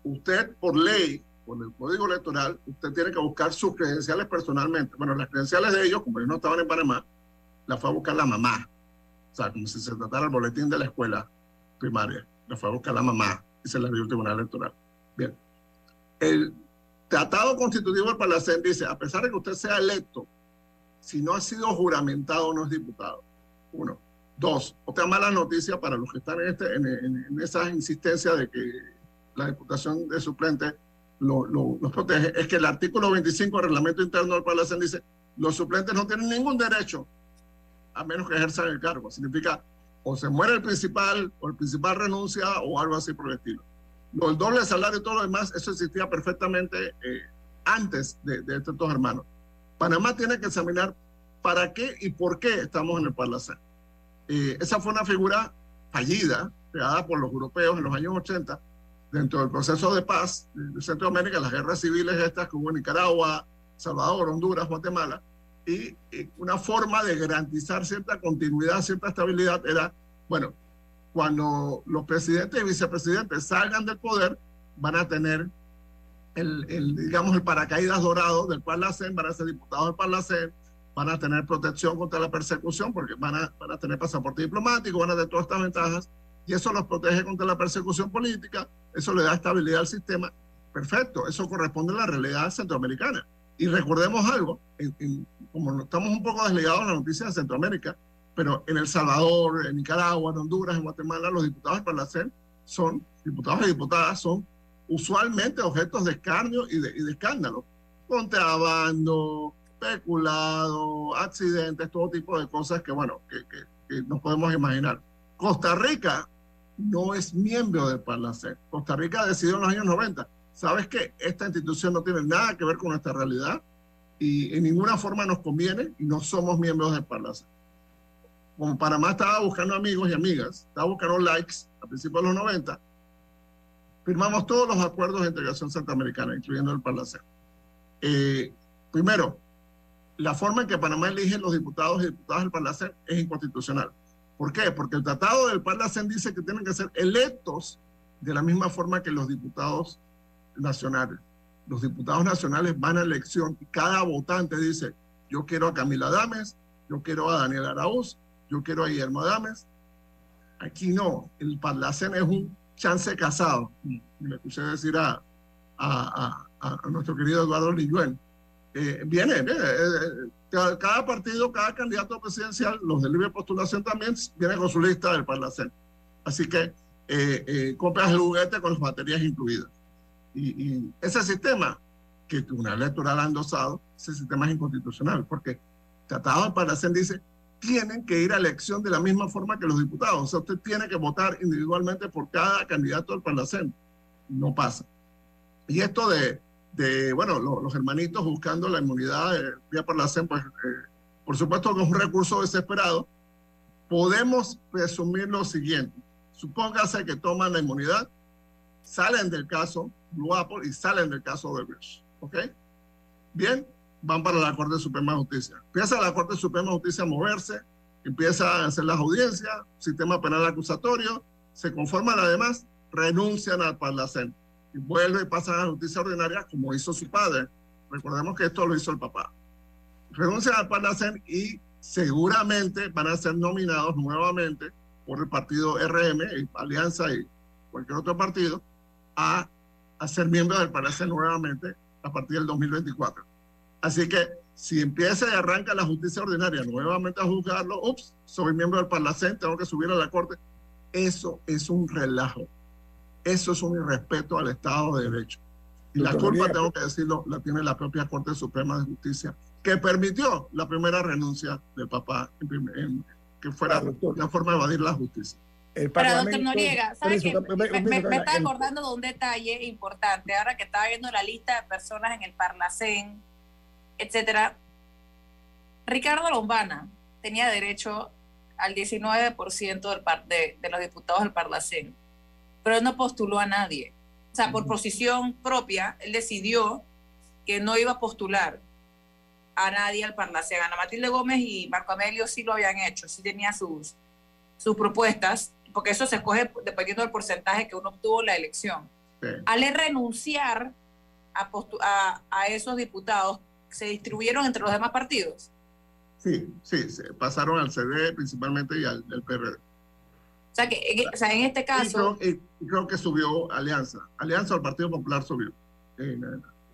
usted por ley, por el Código Electoral, usted tiene que buscar sus credenciales personalmente. Bueno, las credenciales de ellos, como ellos no estaban en Panamá, las fue a buscar la mamá. O sea, como si se tratara el boletín de la escuela primaria. La fue a buscar la mamá y se la dio el Tribunal Electoral. Bien. El Tratado Constitutivo del Palacén dice, a pesar de que usted sea electo, si no ha sido juramentado no es diputado. Uno. Dos, otra mala noticia para los que están en, este, en, en, esa insistencia de que la diputación de suplentes lo, lo, los protege, es que el artículo 25 del reglamento interno del Palacén dice, los suplentes no tienen ningún derecho a menos que ejerzan el cargo. Significa o se muere el principal o el principal renuncia o algo así por el estilo. Lo, el doble salario y todo lo demás, eso existía perfectamente eh, antes de, de, estos dos hermanos. Panamá tiene que examinar para qué y por qué estamos en el Parlacén. Eh, esa fue una figura fallida, creada por los europeos en los años 80, dentro del proceso de paz de Centroamérica, las guerras civiles estas en Nicaragua, Salvador, Honduras, Guatemala, y, una forma de garantizar cierta continuidad, cierta estabilidad era, bueno, cuando los presidentes y vicepresidentes salgan del poder, van a tener el, el digamos, el paracaídas dorado del Parlacén, van a ser diputados del Parlacén, van a tener protección contra la persecución porque van a, van a tener pasaporte diplomático, van a tener todas estas ventajas y eso los protege contra la persecución política, eso le da estabilidad al sistema. Perfecto, eso corresponde a la realidad centroamericana. Y recordemos algo, como estamos un poco desligados de la noticia de Centroamérica, pero en El Salvador, en Nicaragua, en Honduras, en Guatemala, los diputados de Parlacén son, diputados y diputadas, son usualmente objetos de escarnio y de, y de escándalo. Contrabando, peculado, accidentes, todo tipo de cosas que, bueno, que, que nos podemos imaginar. Costa Rica no es miembro del Parlacén. Costa Rica decidió en los años 90 sabes que esta institución no tiene nada que ver con nuestra realidad y en ninguna forma nos conviene y no somos miembros del Parlacén. Como Panamá estaba buscando amigos y amigas, estaba buscando likes a principios de los 90, firmamos todos los acuerdos de integración centroamericana, incluyendo el Parlacén. Eh, primero, la forma en que Panamá elige los diputados y diputadas del Parlacén es inconstitucional. ¿Por qué? Porque el tratado del Parlacén dice que tienen que ser electos de la misma forma que los diputados nacionales. Los diputados nacionales van a elección y cada votante dice, yo quiero a Camila Dames, yo quiero a Daniel Araúz, yo quiero a Guillermo Dames. Aquí no, el Parlacén es un chance casado. Le escuché decir a, a, a, a nuestro querido Eduardo Lilluen. Eh, viene, eh, eh, cada, cada, partido, cada candidato presidencial, los de libre postulación también, viene con su lista del Parlacén. Así que eh, eh, compras el juguete con las baterías incluidas. Y, y, ese sistema que el Tribunal Electoral ha endosado, ese sistema es inconstitucional, porque Tratado de Parlacén dice tienen que ir a elección de la misma forma que los diputados. O sea, usted tiene que votar individualmente por cada candidato del Parlacén. No pasa. Y esto de, de bueno, los, los, hermanitos buscando la inmunidad de, vía Parlacén, pues, eh, por supuesto que es un recurso desesperado. Podemos presumir lo siguiente. Supóngase que toman la inmunidad, salen del caso, Blue Apple y salen del caso de Bridge. ¿Ok? Bien, van para la Corte Suprema de Justicia. Empieza la Corte Suprema de Justicia a moverse, empieza a hacer las audiencias, sistema penal acusatorio, se conforman además, renuncian al Parlacén y vuelve y pasan a la justicia ordinaria como hizo su padre. Recordemos que esto lo hizo el papá. Renuncian al Parlacén y seguramente van a ser nominados nuevamente por el partido RM, Alianza y cualquier otro partido, a a ser miembro del Parlacén nuevamente a partir del 2024. Así que si empieza y arranca la justicia ordinaria nuevamente a juzgarlo, ups, soy miembro del Parlacén, tengo que subir a la Corte. Eso es un relajo. Eso es un irrespeto al Estado de Derecho. Y la culpa, tengo que decirlo, la tiene la propia Corte Suprema de Justicia que permitió la primera renuncia del papá, que fuera una forma de evadir la justicia. Pero, doctor Noriega, ¿sabe qué? Me, está acordando de un detalle importante. Ahora que estaba viendo la lista de personas en el Parlacén, etcétera, Ricardo Lombana tenía derecho al 19% del de, de los diputados del Parlacén, pero él no postuló a nadie. O sea, por posición propia, él decidió que no iba a postular a nadie al Parlacén. Ana Matilde Gómez y Marco Amelio sí lo habían hecho, sí tenía sus, sus propuestas, porque eso se escoge dependiendo del porcentaje que uno obtuvo en la elección. Al renunciar a, a, a, esos diputados, se distribuyeron entre los demás partidos. Sí, sí, se pasaron al CD principalmente y al, PRD. O sea, que, o sea, en este caso... Y creo, que subió Alianza. Alianza al Partido Popular subió.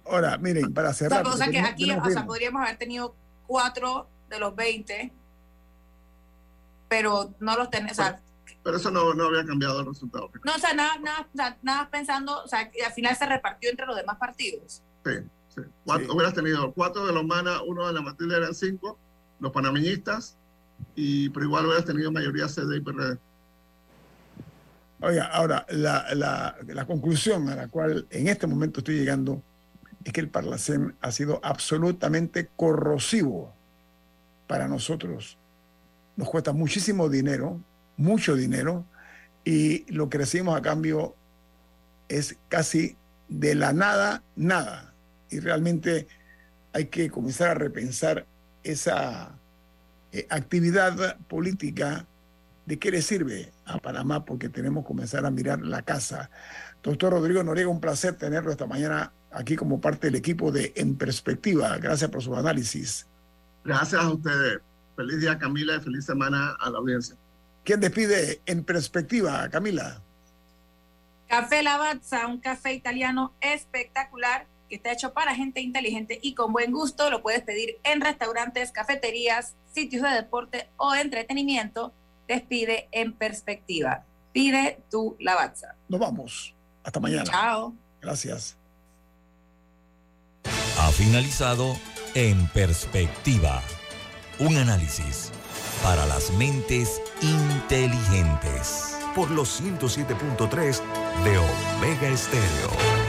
Ahora, miren, para cerrar... O sea, que aquí o sea, podríamos haber tenido cuatro de los 20, pero no los tenemos... pero eso no, no, había cambiado el resultado. No, o sea, nada, nada, nada pensando, o sea, que al final se repartió entre los demás partidos. Sí, sí. Hubieras tenido cuatro de los MANA, uno de la Matilde eran cinco, los panameñistas, y pero igual hubieras tenido mayoría CD y PRD. Oiga, ahora, la, la, conclusión a la cual en este momento estoy llegando es que el Parlacén ha sido absolutamente corrosivo para nosotros. Nos cuesta muchísimo dinero, mucho dinero, y lo que recibimos a cambio es casi de la nada, nada. Y realmente hay que comenzar a repensar esa eh, actividad política, ¿de qué le sirve a Panamá? Porque tenemos que comenzar a mirar la casa. Doctor Rodrigo Noriega, un placer tenerlo esta mañana aquí como parte del equipo de En Perspectiva. Gracias por su análisis. Gracias a ustedes. Feliz día, Camila, y feliz semana a la audiencia. ¿Quién despide En Perspectiva, Camila? Café Lavazza, un café italiano espectacular que está hecho para gente inteligente y con buen gusto. Lo puedes pedir en restaurantes, cafeterías, sitios de deporte o entretenimiento. Despide en perspectiva. Pide tu Lavazza. Nos vamos. Hasta mañana. Chao. Gracias. Ha finalizado En Perspectiva. Un análisis para las mentes inteligentes. Por los 107.3 de Omega Estéreo.